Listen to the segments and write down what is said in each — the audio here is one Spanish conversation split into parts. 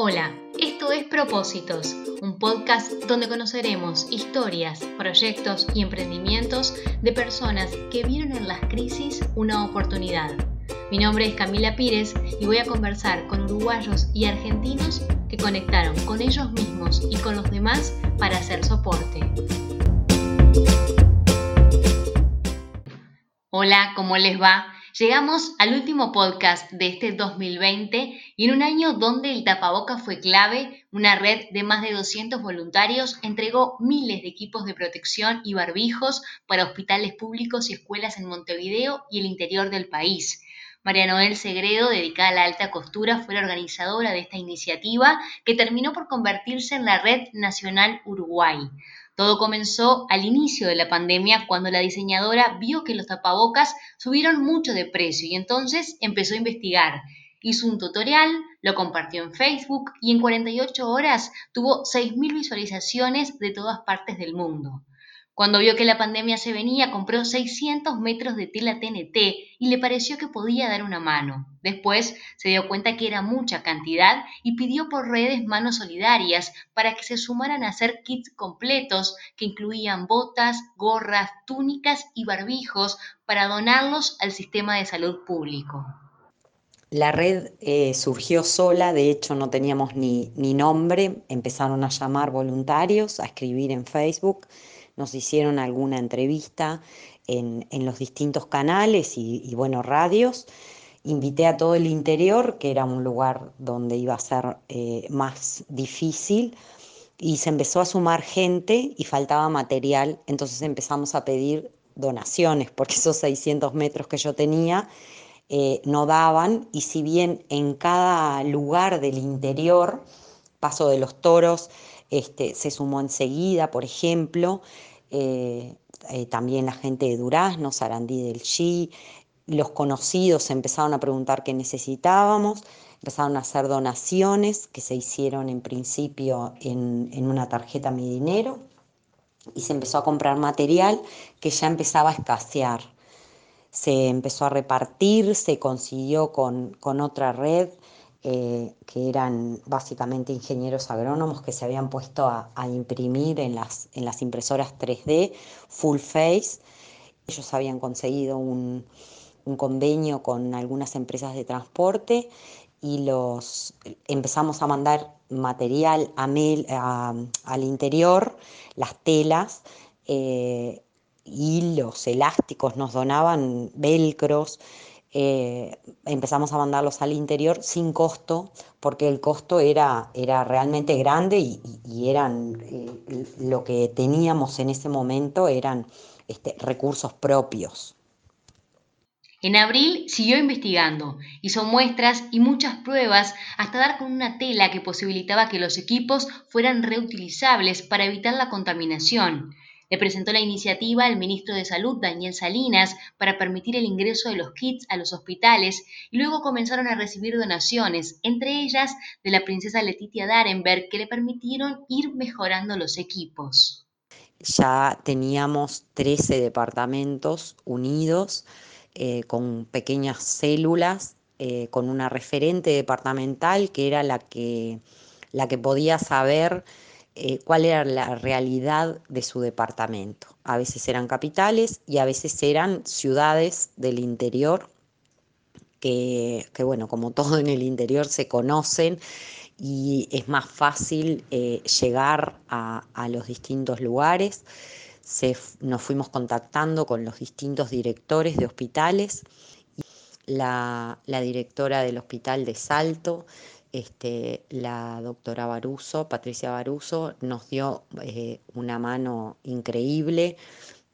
Hola, esto es Propósitos, un podcast donde conoceremos historias, proyectos y emprendimientos de personas que vieron en las crisis una oportunidad. Mi nombre es Camila Pírez y voy a conversar con uruguayos y argentinos que conectaron con ellos mismos y con los demás para hacer soporte. Hola, ¿cómo les va? Llegamos al último podcast de este 2020 y en un año donde el tapaboca fue clave, una red de más de 200 voluntarios entregó miles de equipos de protección y barbijos para hospitales públicos y escuelas en Montevideo y el interior del país. María Noel Segredo, dedicada a la alta costura, fue la organizadora de esta iniciativa que terminó por convertirse en la Red Nacional Uruguay. Todo comenzó al inicio de la pandemia cuando la diseñadora vio que los tapabocas subieron mucho de precio y entonces empezó a investigar. Hizo un tutorial, lo compartió en Facebook y en 48 horas tuvo 6.000 visualizaciones de todas partes del mundo. Cuando vio que la pandemia se venía, compró 600 metros de tela TNT y le pareció que podía dar una mano. Después se dio cuenta que era mucha cantidad y pidió por redes manos solidarias para que se sumaran a hacer kits completos que incluían botas, gorras, túnicas y barbijos para donarlos al sistema de salud público. La red eh, surgió sola, de hecho no teníamos ni, ni nombre, empezaron a llamar voluntarios, a escribir en Facebook nos hicieron alguna entrevista en, los distintos canales y, bueno, radios. Invité a todo el interior, que era un lugar donde iba a ser eh, más difícil, y se empezó a sumar gente y faltaba material, entonces empezamos a pedir donaciones, porque esos 600 metros que yo tenía eh, no daban, y si bien en cada lugar del interior, Paso de los Toros, este, se sumó enseguida, por ejemplo, eh, eh, también la gente de Durazno, Sarandí del Chi, los conocidos empezaron a preguntar qué necesitábamos, empezaron a hacer donaciones que se hicieron en principio en, una tarjeta Mi Dinero y se empezó a comprar material que ya empezaba a escasear. Se empezó a repartir, se consiguió con, con otra red eh, que eran básicamente ingenieros agrónomos que se habían puesto a, imprimir en las, en las impresoras 3D full face. Ellos habían conseguido un, convenio con algunas empresas de transporte y los empezamos a mandar material al interior, las telas eh, y los elásticos nos donaban velcros eh, empezamos a mandarlos al interior sin costo, porque el costo era, era realmente grande y, eran eh, lo que teníamos en ese momento eran este, recursos propios. En abril siguió investigando, hizo muestras y muchas pruebas hasta dar con una tela que posibilitaba que los equipos fueran reutilizables para evitar la contaminación. Le presentó la iniciativa al ministro de Salud, Daniel Salinas, para permitir el ingreso de los kits a los hospitales y luego comenzaron a recibir donaciones, entre ellas de la princesa Letitia Darenberg, que le permitieron ir mejorando los equipos. Ya teníamos 13 departamentos unidos eh, con pequeñas células, eh, con una referente departamental que era la que, la que podía saber eh, cuál era la realidad de su departamento. A veces eran capitales y a veces eran ciudades del interior, que, bueno, como todo en el interior se conocen y es más fácil eh, llegar a, los distintos lugares. nos fuimos contactando con los distintos directores de hospitales. La, la directora del hospital de Salto este, la doctora Baruso, Patricia Baruso, nos dio eh, una mano increíble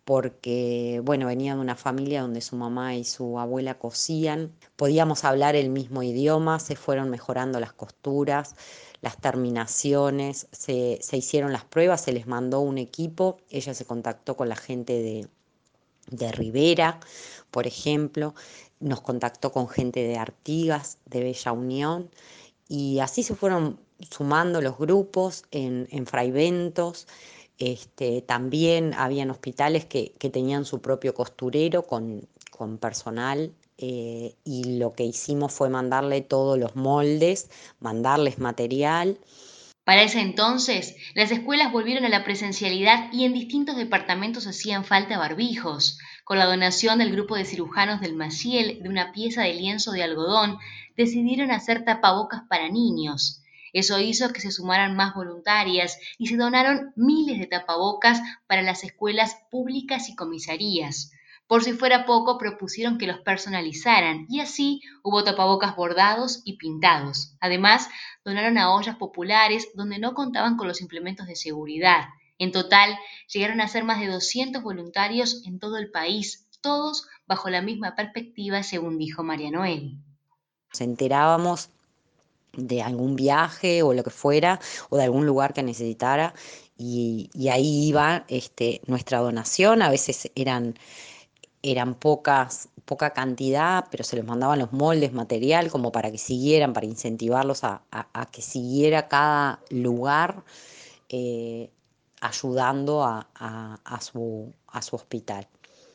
porque, bueno, venía de una familia donde su mamá y su abuela cosían, podíamos hablar el mismo idioma, se fueron mejorando las costuras, las terminaciones, se, se hicieron las pruebas, se les mandó un equipo, ella se contactó con la gente de, de Rivera, por ejemplo, nos contactó con gente de Artigas, de Bella Unión, y así se fueron sumando los grupos en, en fraiventos. Este, también habían hospitales que, tenían su propio costurero con, personal eh, y lo que hicimos fue mandarle todos los moldes, mandarles material. Para ese entonces, las escuelas volvieron a la presencialidad y en distintos departamentos hacían falta barbijos. Con la donación del grupo de cirujanos del Maciel de una pieza de lienzo de algodón, decidieron hacer tapabocas para niños. Eso hizo que se sumaran más voluntarias y se donaron miles de tapabocas para las escuelas públicas y comisarías. Por si fuera poco, propusieron que los personalizaran y así hubo tapabocas bordados y pintados. Además, donaron a ollas populares donde no contaban con los implementos de seguridad. En total, llegaron a ser más de 200 voluntarios en todo el país, todos bajo la misma perspectiva, según dijo María Noel. Nos enterábamos de algún viaje o lo que fuera, o de algún lugar que necesitara, y, ahí iba este, nuestra donación, a veces eran eran pocas, poca cantidad, pero se les mandaban los moldes, material, como para que siguieran, para incentivarlos a, que siguiera cada lugar eh, ayudando a, su, a, su, hospital.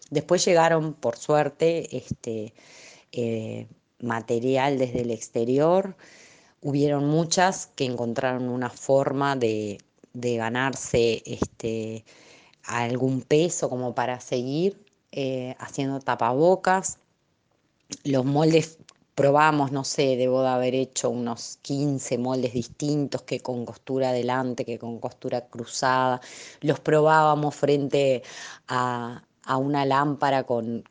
Después llegaron, por suerte, este, eh, material desde el exterior. Hubieron muchas que encontraron una forma de, de ganarse este, algún peso como para seguir eh, haciendo tapabocas. Los moldes probamos, no sé, debo de haber hecho unos 15 moldes distintos, que con costura adelante, que con costura cruzada. Los probábamos frente a, una lámpara con,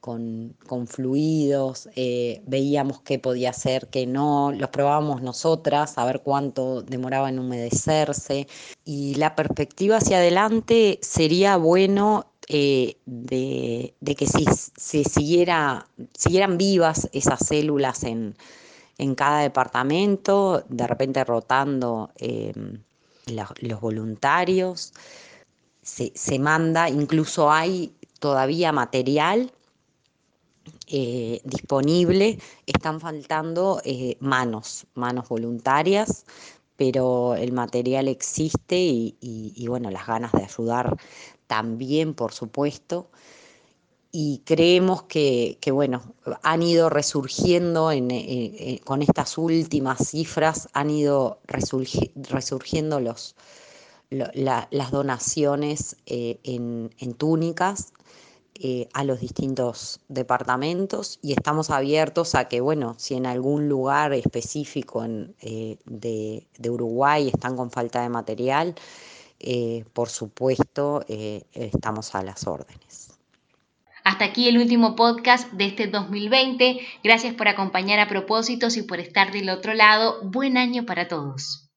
fluidos, eh, veíamos qué podía hacer, qué no, los probábamos nosotras, a ver cuánto demoraba en humedecerse. Y la perspectiva hacia adelante sería bueno eh, de, que si se siguiera, siguieran vivas esas células en, cada departamento, de repente rotando em, los voluntarios, se, manda, incluso hay todavía material eh, disponible, están faltando eh, manos, manos voluntarias, pero el material existe y, bueno, las ganas de ayudar también, por supuesto, y creemos que, bueno, han ido resurgiendo eh, eh, con estas últimas cifras, han ido resurgiendo los, las donaciones eh, en, túnicas a los distintos departamentos y estamos abiertos a que, bueno, si en algún lugar específico de, de Uruguay están con falta de material, eh, por supuesto, eh, estamos a las órdenes. Hasta aquí el último podcast de este 2020. Gracias por acompañar a propósitos y por estar del otro lado. Buen año para todos.